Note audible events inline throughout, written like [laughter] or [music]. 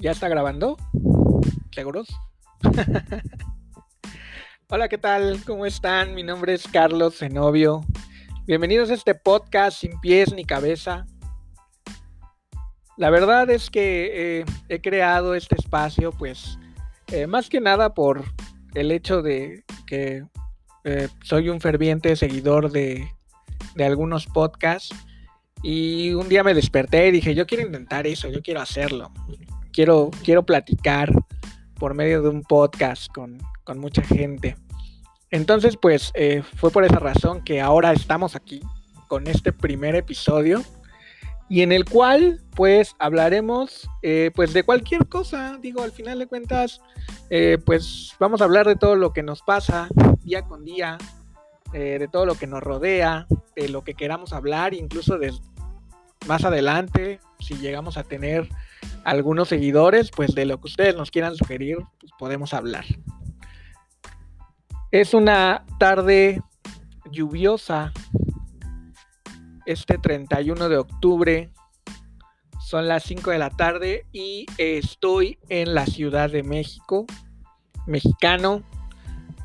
¿Ya está grabando? ¿Seguros? [laughs] Hola, ¿qué tal? ¿Cómo están? Mi nombre es Carlos Zenobio. Bienvenidos a este podcast sin pies ni cabeza. La verdad es que eh, he creado este espacio, pues, eh, más que nada por el hecho de que eh, soy un ferviente seguidor de, de algunos podcasts. Y un día me desperté y dije, yo quiero intentar eso, yo quiero hacerlo quiero, quiero platicar por medio de un podcast con, mucha gente. Entonces, pues eh, fue por esa razón que ahora estamos aquí con este primer episodio y en el cual pues hablaremos eh, pues de cualquier cosa, digo, al final de cuentas eh, pues vamos a hablar de todo lo que nos pasa día con día, de todo lo que nos rodea, de lo que queramos hablar, incluso de más adelante, si llegamos a tener algunos seguidores, pues de lo que ustedes nos quieran sugerir, pues podemos hablar. Es una tarde lluviosa este 31 de octubre. Son las 5 de la tarde y estoy en la Ciudad de México, mexicano.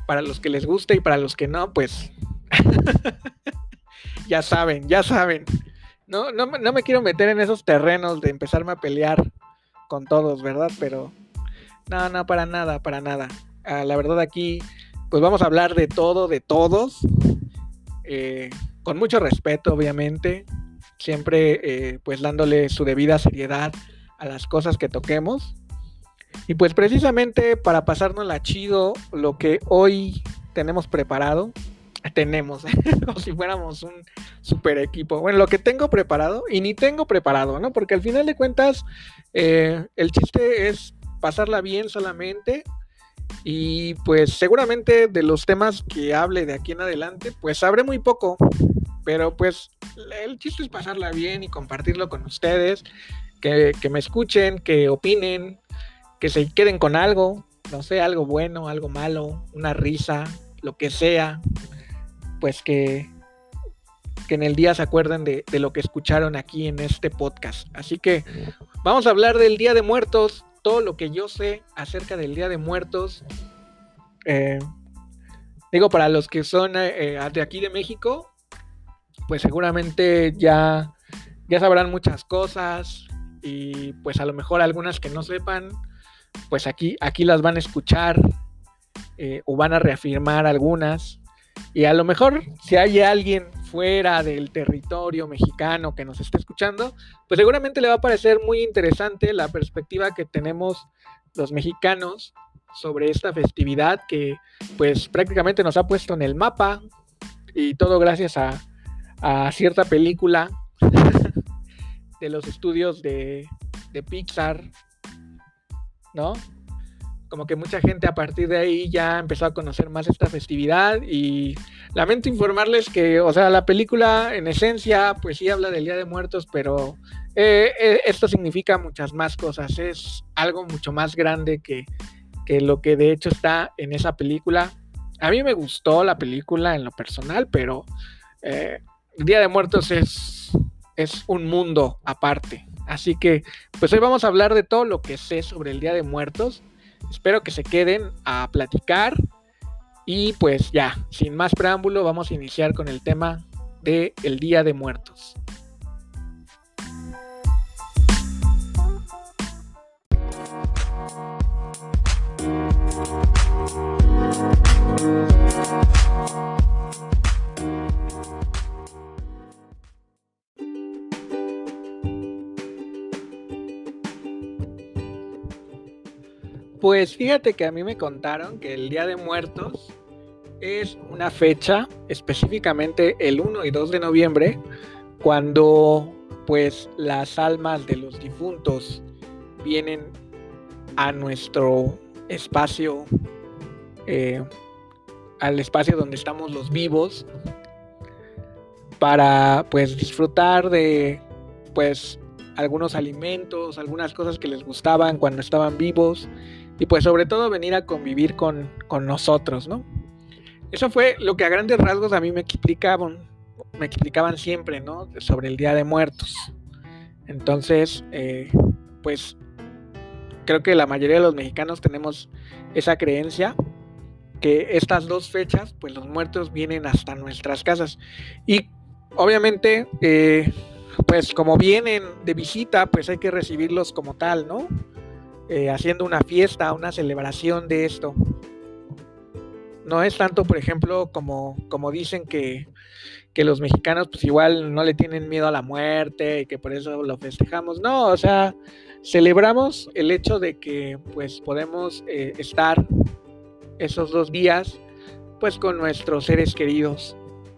Para los que les guste y para los que no, pues [laughs] ya saben, ya saben. No, no, no me quiero meter en esos terrenos de empezarme a pelear con todos, ¿verdad? Pero no, no, para nada, para nada. Ah, la verdad aquí, pues vamos a hablar de todo, de todos, eh, con mucho respeto, obviamente, siempre eh, pues dándole su debida seriedad a las cosas que toquemos. Y pues precisamente para pasarnos la chido, lo que hoy tenemos preparado, [laughs] tenemos, [laughs] como si fuéramos un super equipo. Bueno, lo que tengo preparado y ni tengo preparado, ¿no? Porque al final de cuentas, eh, el chiste es pasarla bien solamente. Y pues seguramente de los temas que hable de aquí en adelante, pues sabré muy poco. Pero pues el chiste es pasarla bien y compartirlo con ustedes. Que, que me escuchen, que opinen, que se queden con algo. No sé, algo bueno, algo malo, una risa, lo que sea pues que, que en el día se acuerden de, lo que escucharon aquí en este podcast. Así que vamos a hablar del Día de Muertos, todo lo que yo sé acerca del Día de Muertos. Eh, digo, para los que son eh, de aquí de México, pues seguramente ya, ya sabrán muchas cosas y pues a lo mejor algunas que no sepan, pues aquí, aquí las van a escuchar eh, o van a reafirmar algunas. Y a lo mejor si hay alguien fuera del territorio mexicano que nos esté escuchando, pues seguramente le va a parecer muy interesante la perspectiva que tenemos los mexicanos sobre esta festividad que pues prácticamente nos ha puesto en el mapa y todo gracias a, cierta película [laughs] de los estudios de, de Pixar, ¿no? Como que mucha gente a partir de ahí ya empezó a conocer más esta festividad y lamento informarles que, o sea, la película en esencia pues sí habla del Día de Muertos, pero eh, eh, esto significa muchas más cosas, es algo mucho más grande que, lo que de hecho está en esa película. A mí me gustó la película en lo personal, pero eh, Día de Muertos es, es un mundo aparte. Así que, pues hoy vamos a hablar de todo lo que sé sobre el Día de Muertos. Espero que se queden a platicar. Y pues ya, sin más preámbulo, vamos a iniciar con el tema de el Día de Muertos. Pues fíjate que a mí me contaron que el Día de Muertos es una fecha, específicamente el 1 y 2 de noviembre, cuando pues las almas de los difuntos vienen a nuestro espacio, eh, al espacio donde estamos los vivos, para pues disfrutar de pues algunos alimentos, algunas cosas que les gustaban cuando estaban vivos y pues sobre todo venir a convivir con, nosotros, ¿no? Eso fue lo que a grandes rasgos a mí me explicaban, me explicaban siempre, ¿no? Sobre el Día de Muertos. Entonces, eh, pues creo que la mayoría de los mexicanos tenemos esa creencia que estas dos fechas, pues los muertos vienen hasta nuestras casas. Y obviamente, eh, pues como vienen de visita, pues hay que recibirlos como tal, ¿no? Eh, haciendo una fiesta, una celebración de esto. No es tanto, por ejemplo, como, como dicen que, que los mexicanos pues igual no le tienen miedo a la muerte y que por eso lo festejamos. No, o sea, celebramos el hecho de que pues podemos eh, estar esos dos días pues con nuestros seres queridos,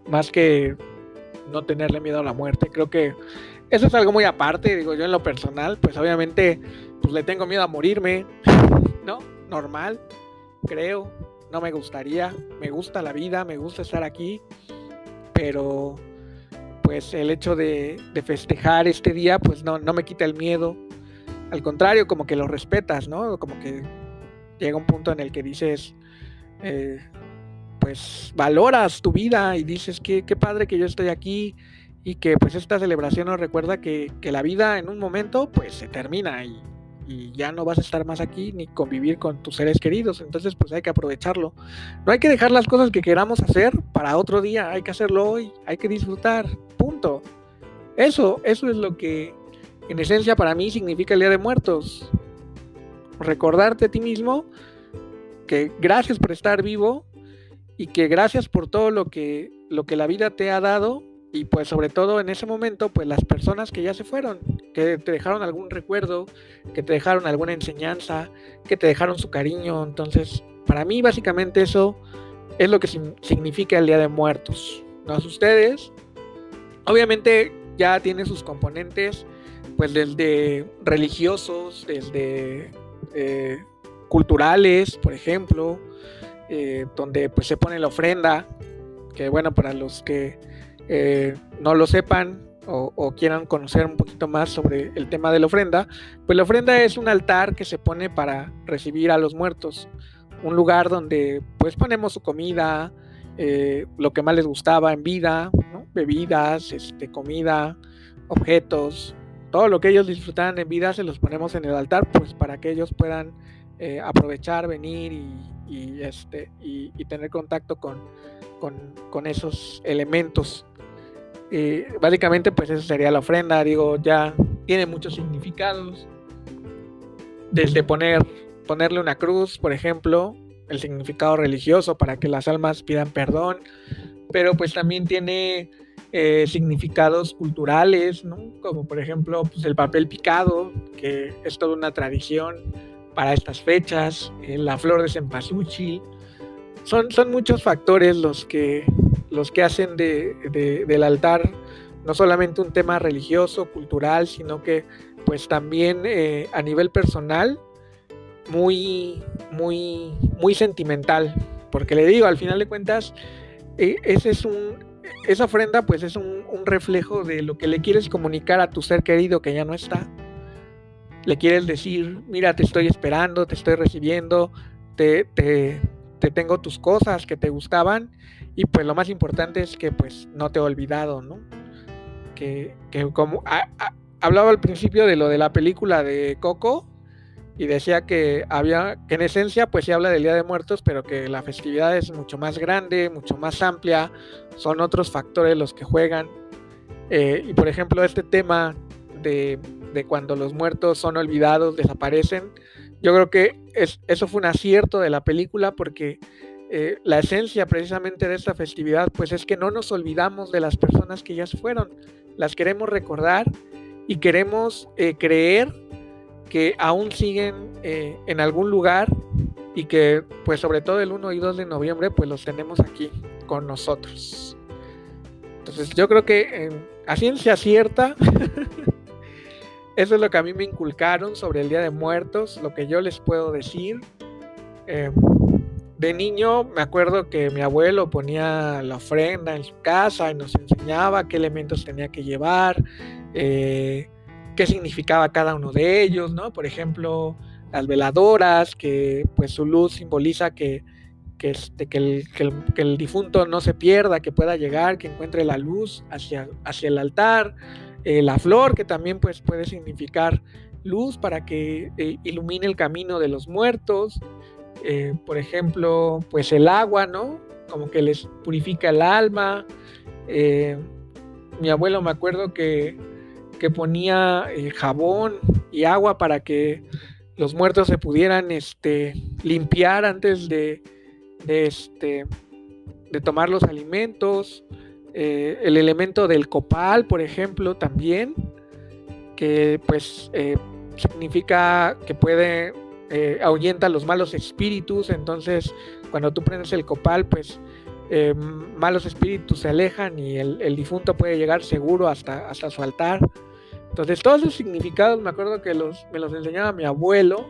más que no tenerle miedo a la muerte. Creo que eso es algo muy aparte, digo yo en lo personal, pues obviamente pues le tengo miedo a morirme, [laughs] ¿no? Normal, creo, no me gustaría, me gusta la vida, me gusta estar aquí, pero pues el hecho de, festejar este día pues no, no me quita el miedo, al contrario, como que lo respetas, ¿no? Como que llega un punto en el que dices, eh, pues valoras tu vida y dices que qué padre que yo estoy aquí y que pues esta celebración nos recuerda que, la vida en un momento pues se termina y, y, ya no vas a estar más aquí ni convivir con tus seres queridos, entonces pues hay que aprovecharlo. No hay que dejar las cosas que queramos hacer para otro día, hay que hacerlo hoy, hay que disfrutar, punto. Eso, eso es lo que en esencia para mí significa el Día de Muertos. Recordarte a ti mismo que gracias por estar vivo y que gracias por todo lo que, lo que la vida te ha dado y pues sobre todo en ese momento pues las personas que ya se fueron, que te dejaron algún recuerdo, que te dejaron alguna enseñanza, que te dejaron su cariño. Entonces, para mí básicamente eso es lo que significa el Día de Muertos. No es ustedes. Obviamente ya tiene sus componentes pues desde religiosos, desde eh, culturales, por ejemplo, eh, donde pues se pone la ofrenda, que bueno, para los que eh, no lo sepan o, quieran conocer un poquito más sobre el tema de la ofrenda, pues la ofrenda es un altar que se pone para recibir a los muertos, un lugar donde pues ponemos su comida, lo que más les gustaba en vida, bebidas, este, comida, objetos, todo lo que ellos disfrutaban en vida se los ponemos en el altar, pues para que ellos puedan eh, aprovechar, venir y, este, y, tener contacto con, con, esos elementos. básicamente, pues eso sería la ofrenda, digo, ya tiene muchos significados. Desde poner, ponerle una cruz, por ejemplo, el significado religioso para que las almas pidan perdón, pero pues también tiene eh, significados culturales, como por ejemplo pues, el papel picado, que es toda una tradición para estas fechas, eh, la flor de cempasúchil. Son, son muchos factores los que, los que hacen de, del altar no solamente un tema religioso, cultural, sino que pues también eh, a nivel personal muy, muy, muy sentimental. Porque le digo, al final de cuentas, ese es un, esa ofrenda pues es un, reflejo de lo que le quieres comunicar a tu ser querido que ya no está. Le quieres decir, mira, te estoy esperando, te estoy recibiendo, te, te, tengo tus cosas que te gustaban y pues lo más importante es que pues no te he olvidado, ¿no? Que, como hablaba al principio de lo de la película de Coco, y decía que había, que en esencia pues se habla del Día de Muertos, pero que la festividad es mucho más grande, mucho más amplia, son otros factores los que juegan. Eh, y por ejemplo, este tema de, cuando los muertos son olvidados, desaparecen, yo creo que es, eso fue un acierto de la película porque eh, la esencia precisamente de esta festividad pues es que no nos olvidamos de las personas que ya se fueron, las queremos recordar y queremos eh, creer que aún siguen eh, en algún lugar y que pues sobre todo el 1 y 2 de noviembre pues los tenemos aquí con nosotros. Entonces yo creo que a ciencia cierta, [laughs] eso es lo que a mí me inculcaron sobre el Día de Muertos, lo que yo les puedo decir. Em, de niño me acuerdo que mi abuelo ponía la ofrenda en su casa y nos enseñaba qué elementos tenía que llevar. Eh, qué significaba cada uno de ellos, ¿no? Por ejemplo, las veladoras, que pues su luz simboliza que, que, este, que, el, difunto no se pierda, que pueda llegar, que encuentre la luz hacia, hacia el altar, eh, la flor, que también pues puede significar luz para que eh, ilumine el camino de los muertos. Eh, por ejemplo, pues el agua, ¿no? Como que les purifica el alma. mi abuelo me acuerdo que, que ponía jabón y agua para que los muertos se pudieran este, limpiar antes de, este, de tomar los alimentos. Eh, el elemento del copal, por ejemplo, también, que pues eh, significa que puede eh, ahuyenta los malos espíritus. Entonces, cuando tú prendes el copal, pues malos espíritus se alejan y el, difunto puede llegar seguro hasta, hasta su altar. Entonces, todos esos significados me acuerdo que los, me los enseñaba mi abuelo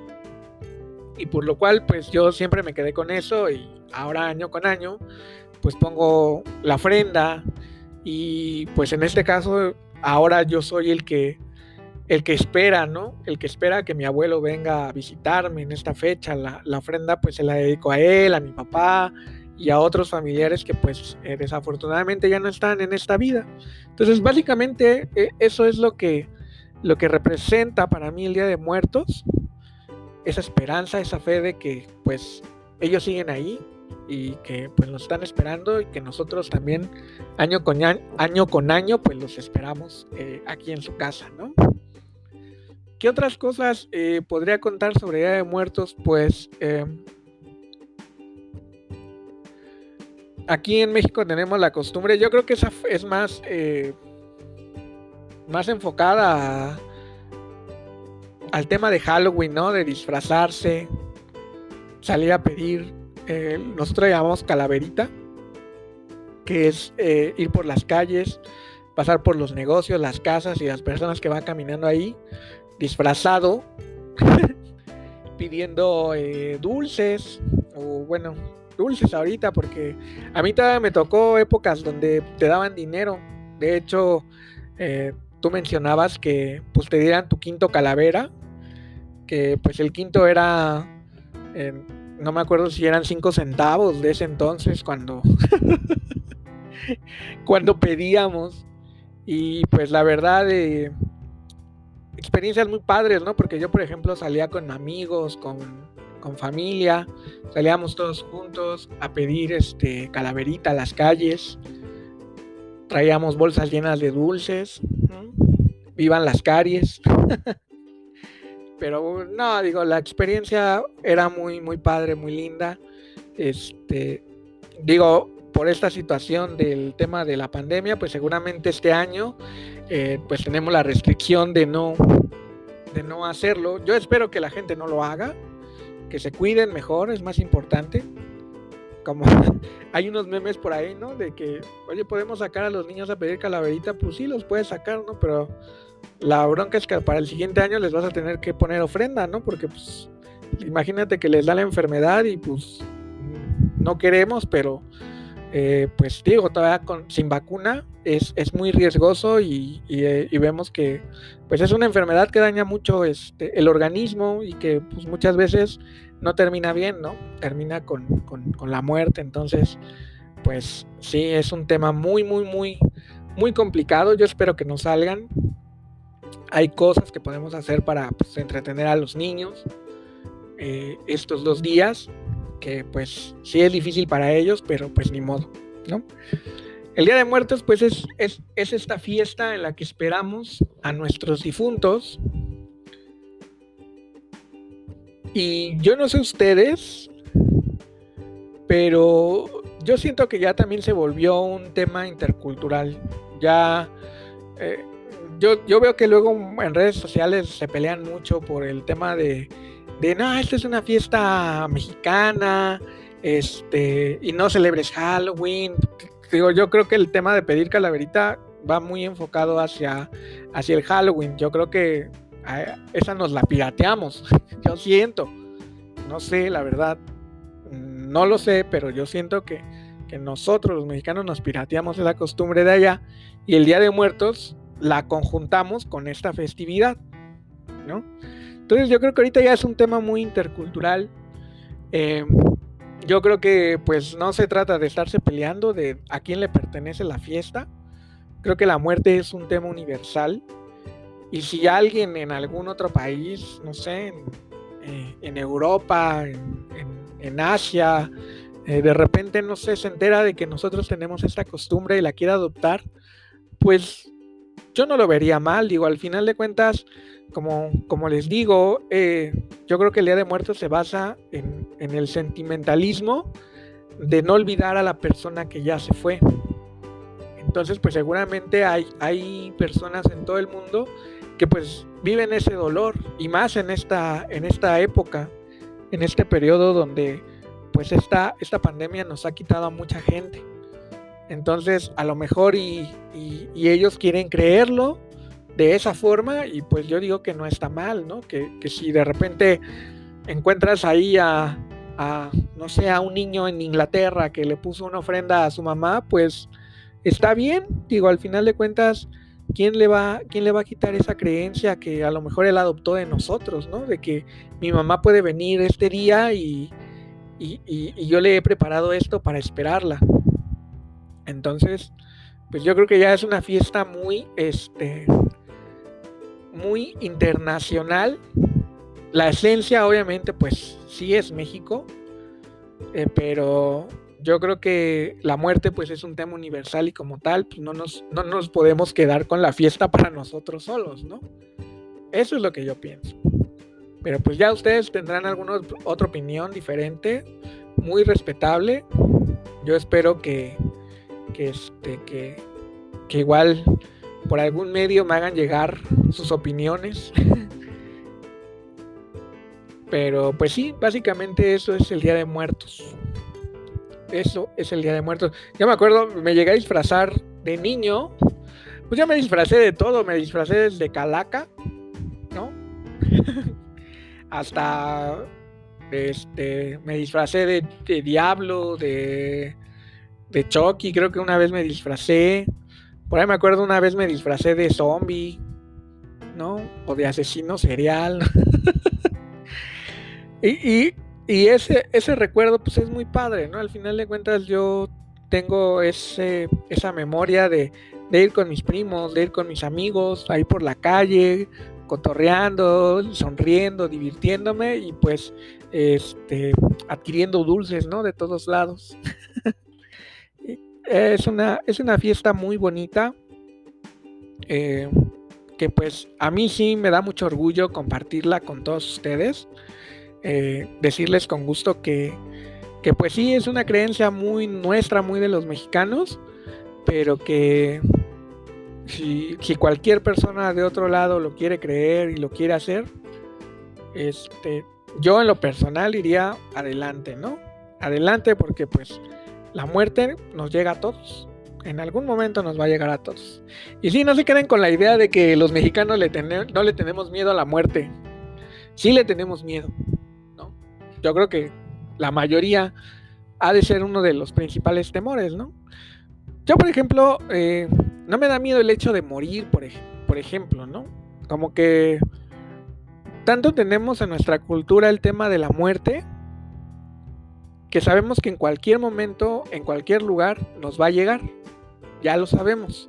y por lo cual pues yo siempre me quedé con eso y ahora año con año pues pongo la ofrenda y pues en este caso ahora yo soy el que el que espera, ¿no? El que espera que mi abuelo venga a visitarme en esta fecha. La, ofrenda pues se la dedico a él, a mi papá y a otros familiares que pues eh, desafortunadamente ya no están en esta vida. Entonces básicamente eh, eso es lo que, lo que representa para mí el Día de Muertos. Esa esperanza, esa fe de que pues ellos siguen ahí, y que pues nos están esperando y que nosotros también año con año, con año pues los esperamos eh, aquí en su casa, ¿no? ¿Qué otras cosas eh, podría contar sobre Día de Muertos? Pues eh, aquí en México tenemos la costumbre, yo creo que esa es más, más enfocada al tema de Halloween, ¿no? De disfrazarse, salir a pedir eh, nosotros llamamos calaverita, que es eh, ir por las calles, pasar por los negocios, las casas y las personas que van caminando ahí, disfrazado, [laughs] pidiendo eh, dulces, o bueno, dulces ahorita, porque a mí todavía me tocó épocas donde te daban dinero. De hecho, tú mencionabas que pues te dieran tu quinto calavera, que pues el quinto era no me acuerdo si eran 5 centavos de ese entonces cuando, [laughs] cuando pedíamos. Y pues la verdad, eh, experiencias muy padres, ¿no? Porque yo, por ejemplo, salía con amigos, con, con familia, salíamos todos juntos a pedir este calaverita a las calles, traíamos bolsas llenas de dulces, vivan las caries. [laughs] Pero no, digo, la experiencia era muy, muy padre, muy linda. Este, digo, por esta situación del tema de la pandemia, pues seguramente este año, eh, pues tenemos la restricción de no, de no hacerlo. Yo espero que la gente no lo haga, que se cuiden mejor, es más importante. Como [laughs] hay unos memes por ahí, ¿no? De que, oye, podemos sacar a los niños a pedir calaverita, pues sí, los puedes sacar, ¿no? Pero la bronca es que para el siguiente año les vas a tener que poner ofrenda, ¿no? Porque pues imagínate que les da la enfermedad y pues no queremos, pero eh, pues digo, todavía con, sin vacuna es, es muy riesgoso y, eh, y, vemos que pues es una enfermedad que daña mucho este, el organismo y que pues muchas veces no termina bien, ¿no? Termina con, con, con la muerte, entonces pues sí, es un tema muy, muy, muy, muy complicado. Yo espero que no salgan hay cosas que podemos hacer para pues, entretener a los niños eh, estos dos días, que pues sí es difícil para ellos, pero pues ni modo, ¿no? El Día de Muertos pues es, es, es esta fiesta en la que esperamos a nuestros difuntos. Y yo no sé ustedes, pero yo siento que ya también se volvió un tema intercultural. Ya eh, yo, veo que luego en redes sociales se pelean mucho por el tema de, de no, esta es una fiesta mexicana, este, y no celebres Halloween. Digo, yo creo que el tema de pedir calaverita va muy enfocado hacia, hacia el Halloween. Yo creo que esa nos la pirateamos. [laughs] yo siento. No sé, la verdad. No lo sé, pero yo siento que, que nosotros los mexicanos nos pirateamos esa costumbre de allá. Y el Día de Muertos la conjuntamos con esta festividad, ¿no? Entonces yo creo que ahorita ya es un tema muy intercultural. Eh, yo creo que pues no se trata de estarse peleando de a quién le pertenece la fiesta. Creo que la muerte es un tema universal Y si alguien en algún otro país, no sé, en, eh, Europa, en, Asia, eh, de repente, no sé, se entera de que nosotros tenemos esta costumbre y la quiere adoptar, pues yo no lo vería mal. Digo, al final de cuentas, como, como les digo, eh, yo creo que el Día de Muertos se basa en, en el sentimentalismo de no olvidar a la persona que ya se fue. Entonces, pues seguramente hay, hay personas en todo el mundo que pues viven ese dolor y más en esta, en esta época, en este periodo donde pues esta, esta pandemia nos ha quitado a mucha gente. Entonces, a lo mejor y, ellos quieren creerlo de esa forma y pues yo digo que no está mal, ¿no? Que, si de repente encuentras ahí a, no sé, a un niño en Inglaterra que le puso una ofrenda a su mamá, pues está bien, digo, al final de cuentas, ¿quién le va, quién le va a quitar esa creencia que a lo mejor él adoptó de nosotros, ¿no? De que mi mamá puede venir este día y, y, yo le he preparado esto para esperarla. Entonces, pues yo creo que ya es una fiesta muy, este, muy internacional. La esencia, obviamente, pues sí es México, eh, pero yo creo que la muerte pues es un tema universal y como tal pues no nos, no nos podemos quedar con la fiesta [laughs] para nosotros solos, ¿no? Eso es lo que yo pienso. Pero pues ya ustedes tendrán alguna otra opinión diferente, muy respetable. Yo espero que, que, este, que, que igual por algún medio me hagan llegar sus opiniones. [laughs] Pero pues sí, básicamente eso es el Día de Muertos. Eso es el Día de Muertos. Ya me acuerdo, me llegué a disfrazar de niño. Pues ya me disfracé de todo. Me disfracé desde Calaca, ¿no? [laughs] Hasta este, me disfracé de, Diablo, de, de Chucky. Creo que una vez me disfracé. Por ahí me acuerdo, una vez me disfracé de zombie, ¿no? O de asesino serial. [laughs] y y ese, ese recuerdo pues es muy padre, ¿no? Al final de cuentas yo tengo ese, esa memoria de, ir con mis primos, de ir con mis amigos, ahí por la calle, cotorreando, sonriendo, divirtiéndome y pues este, adquiriendo dulces, ¿no? De todos lados. [laughs] es, una, es una fiesta muy bonita. Eh, que pues a mí sí me da mucho orgullo compartirla con todos ustedes. Eh, decirles con gusto que, que pues sí, es una creencia muy nuestra, muy de los mexicanos, pero que si, si, cualquier persona de otro lado lo quiere creer y lo quiere hacer, este, yo en lo personal iría adelante, ¿no? Adelante porque pues la muerte nos llega a todos. En algún momento nos va a llegar a todos. Y sí, no se queden con la idea de que los mexicanos no le tenemos miedo a la muerte. Sí le tenemos miedo yo creo que la mayoría ha de ser uno de los principales temores, ¿no? Yo, por ejemplo, eh, no me da miedo el hecho de morir, por, por ejemplo, ¿no? Como que tanto tenemos en nuestra cultura el tema de la muerte, que sabemos que en cualquier momento, en cualquier lugar, nos va a llegar. Ya lo sabemos.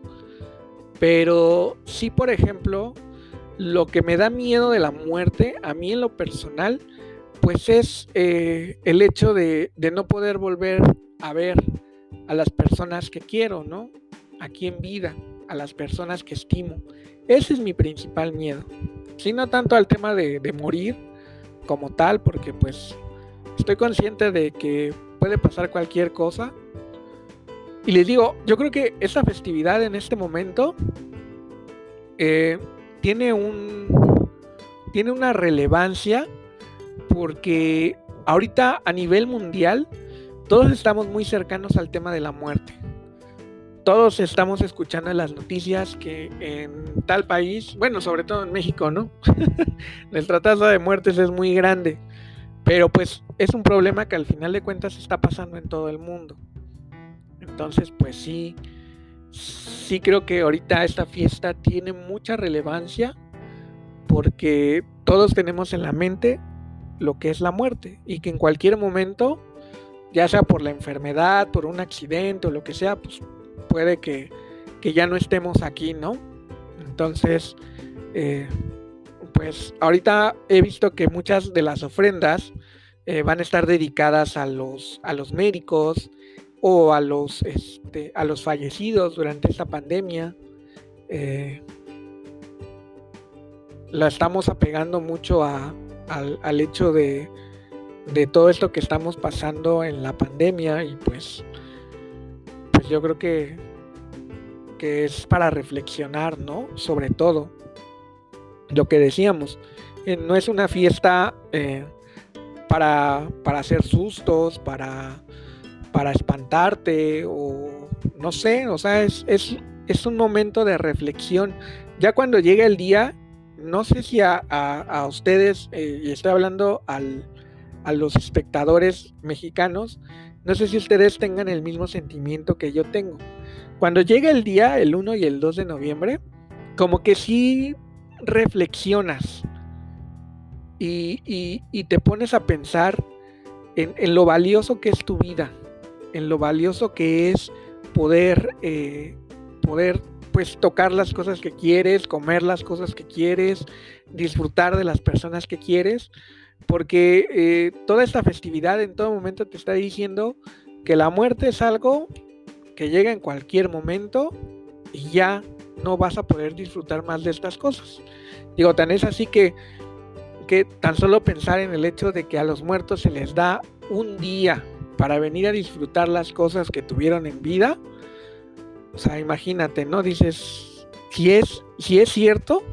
Pero sí, por ejemplo, lo que me da miedo de la muerte, a mí en lo personal, pues es eh, el hecho de, no poder volver a ver a las personas que quiero, ¿no? Aquí en vida, a las personas que estimo. Ese es mi principal miedo. Si no tanto al tema de, de morir como tal, porque pues estoy consciente de que puede pasar cualquier cosa. Y les digo, yo creo que esa festividad en este momento eh, tiene un tiene una relevancia porque ahorita a nivel mundial todos estamos muy cercanos al tema de la muerte. Todos estamos escuchando las noticias que en tal país, bueno, sobre todo en México, ¿no? [laughs] Nuestra tasa de muertes es muy grande, pero pues es un problema que al final de cuentas está pasando en todo el mundo. Entonces, pues sí, sí creo que ahorita esta fiesta tiene mucha relevancia porque todos tenemos en la mente lo que es la muerte y que en cualquier momento, ya sea por la enfermedad, por un accidente o lo que sea, pues puede que, ya no estemos aquí, ¿no? Entonces, eh, pues ahorita he visto que muchas de las ofrendas eh, van a estar dedicadas a los, a los médicos o a los, este, a los fallecidos durante esta pandemia. Eh, la estamos apegando mucho al, hecho de, de, todo esto que estamos pasando en la pandemia y pues, pues yo creo que, que es para reflexionar, ¿no? Sobre todo lo que decíamos, eh, no es una fiesta eh, para, para, hacer sustos, para, para espantarte o no sé, o sea, es, es, es un momento de reflexión. Ya cuando llega el día, no sé si a, ustedes, eh, y estoy hablando al, a los espectadores mexicanos, no sé si ustedes tengan el mismo sentimiento que yo tengo. Cuando llega el día, el 1 y el 2 de noviembre, como que sí reflexionas y, te pones a pensar en, lo valioso que es tu vida, en lo valioso que es poder, eh, poder pues tocar las cosas que quieres, comer las cosas que quieres, disfrutar de las personas que quieres, porque eh, toda esta festividad en todo momento te está diciendo que la muerte es algo que llega en cualquier momento y ya no vas a poder disfrutar más de estas cosas. Digo, tan es así que, que tan solo pensar en el hecho de que a los muertos se les da un día para venir a disfrutar las cosas que tuvieron en vida, o sea, imagínate, ¿no? Dices, si es, si es cierto,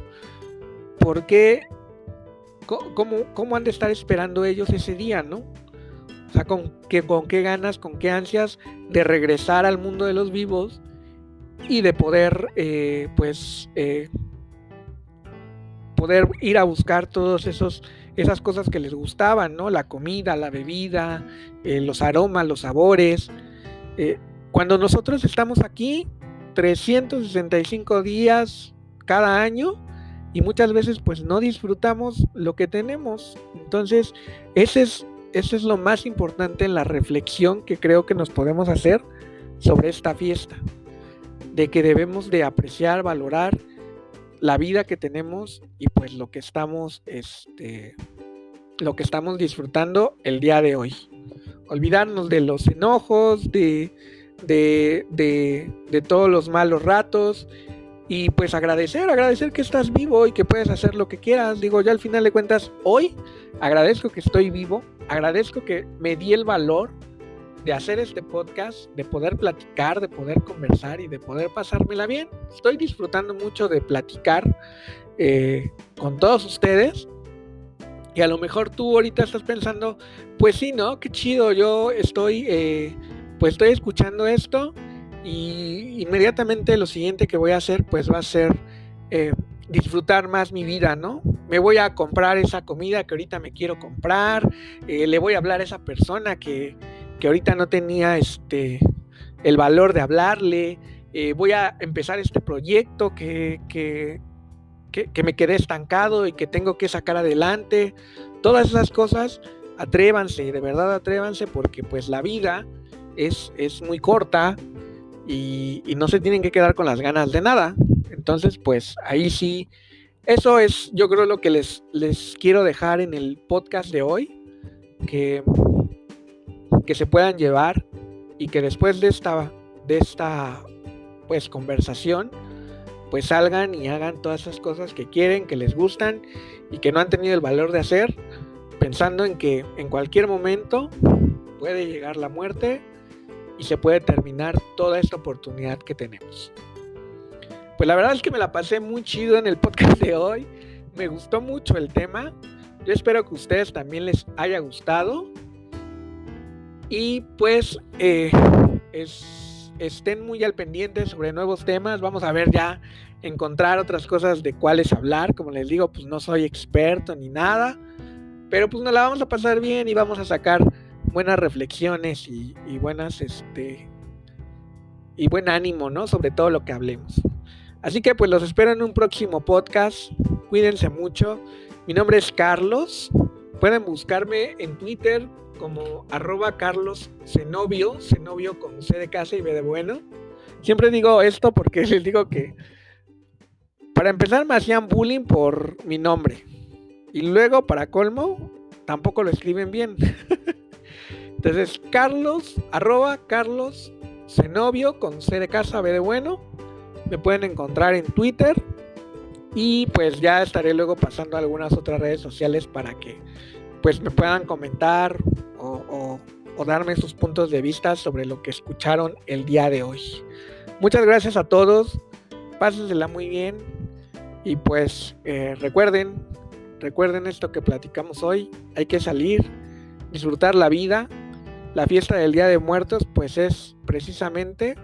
¿por qué? ¿Cómo, ¿Cómo han de estar esperando ellos ese día, no? O sea, ¿con qué, con qué ganas, con qué ansias de regresar al mundo de los vivos y de poder, eh, pues, eh, poder ir a buscar todos esos esas cosas que les gustaban, ¿no? La comida, la bebida, eh, los aromas, los sabores. cuando nosotros estamos aquí, 365 días cada año, y muchas veces pues no disfrutamos lo que tenemos. Entonces, ese es, es lo más importante en la reflexión que creo que nos podemos hacer sobre esta fiesta de que debemos de apreciar, valorar la vida que tenemos y pues lo que estamos, este, lo que estamos disfrutando el día de hoy. Olvidarnos de los enojos, de, de, de, de todos los malos ratos y pues agradecer, agradecer que estás vivo y que puedes hacer lo que quieras. Digo, ya al final de cuentas, hoy agradezco que estoy vivo, agradezco que me di el valor de hacer este podcast, de poder platicar, de poder conversar y de poder pasármela bien. Estoy disfrutando mucho de platicar eh, con todos ustedes. Y a lo mejor tú ahorita estás pensando, pues sí, ¿no? Qué chido, yo estoy, eh, pues estoy escuchando esto y inmediatamente lo siguiente que voy a hacer, pues va a ser eh, disfrutar más mi vida, ¿no? Me voy a comprar esa comida que ahorita me quiero comprar, le voy a hablar a esa persona que, que ahorita no tenía este, el valor de hablarle, eh, voy a empezar este proyecto que, que, que, me quedé estancado y que tengo que sacar adelante. Todas esas cosas, atrévanse, de verdad atrévanse, porque pues la vida es, es muy corta y, y no se tienen que quedar con las ganas de nada. Entonces, pues ahí sí, eso es yo creo lo que les, les quiero dejar en el podcast de hoy, que que se puedan llevar y que después de esta, de esta pues, conversación, pues salgan y hagan todas esas cosas que quieren, que les gustan y que no han tenido el valor de hacer, pensando en que en cualquier momento puede llegar la muerte y se puede terminar toda esta oportunidad que tenemos. Pues la verdad es que me la pasé muy chido en el podcast de hoy. Me gustó mucho el tema. Yo espero que a ustedes también les haya gustado. Y pues eh, estén muy al pendiente sobre nuevos temas. Vamos a ver ya, encontrar otras cosas de cuáles hablar. Como les digo, pues no soy experto ni nada. Pero pues nos la vamos a pasar bien y vamos a sacar buenas reflexiones y, buenas, este, y buen ánimo, ¿no? Sobre todo lo que hablemos. Así que pues los espero en un próximo podcast. Cuídense mucho. Mi nombre es Carlos. Pueden buscarme en Twitter como arroba Carlos Zenobio, Zenobio con C de casa y B de bueno. Siempre digo esto porque [laughs] les digo que Para empezar me hacían bullying por mi nombre. Y luego, para colmo, tampoco lo escriben bien. [laughs] Entonces, Carlos, arroba Carlos Zenobio con C de casa, B de bueno. Me pueden encontrar en Twitter. Y pues ya estaré luego pasando a algunas otras redes sociales para que pues me puedan comentar o, darme sus puntos de vista sobre lo que escucharon el día de hoy. Muchas gracias a todos. Pásensela muy bien. Y pues eh, recuerden, recuerden esto que platicamos hoy. Hay que salir, disfrutar la vida. La fiesta del Día de Muertos pues es precisamente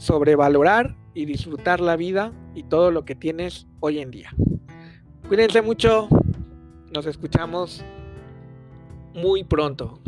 sobrevalorar y disfrutar la vida y todo lo que tienes hoy en día. Cuídense mucho. Nos escuchamos muy pronto.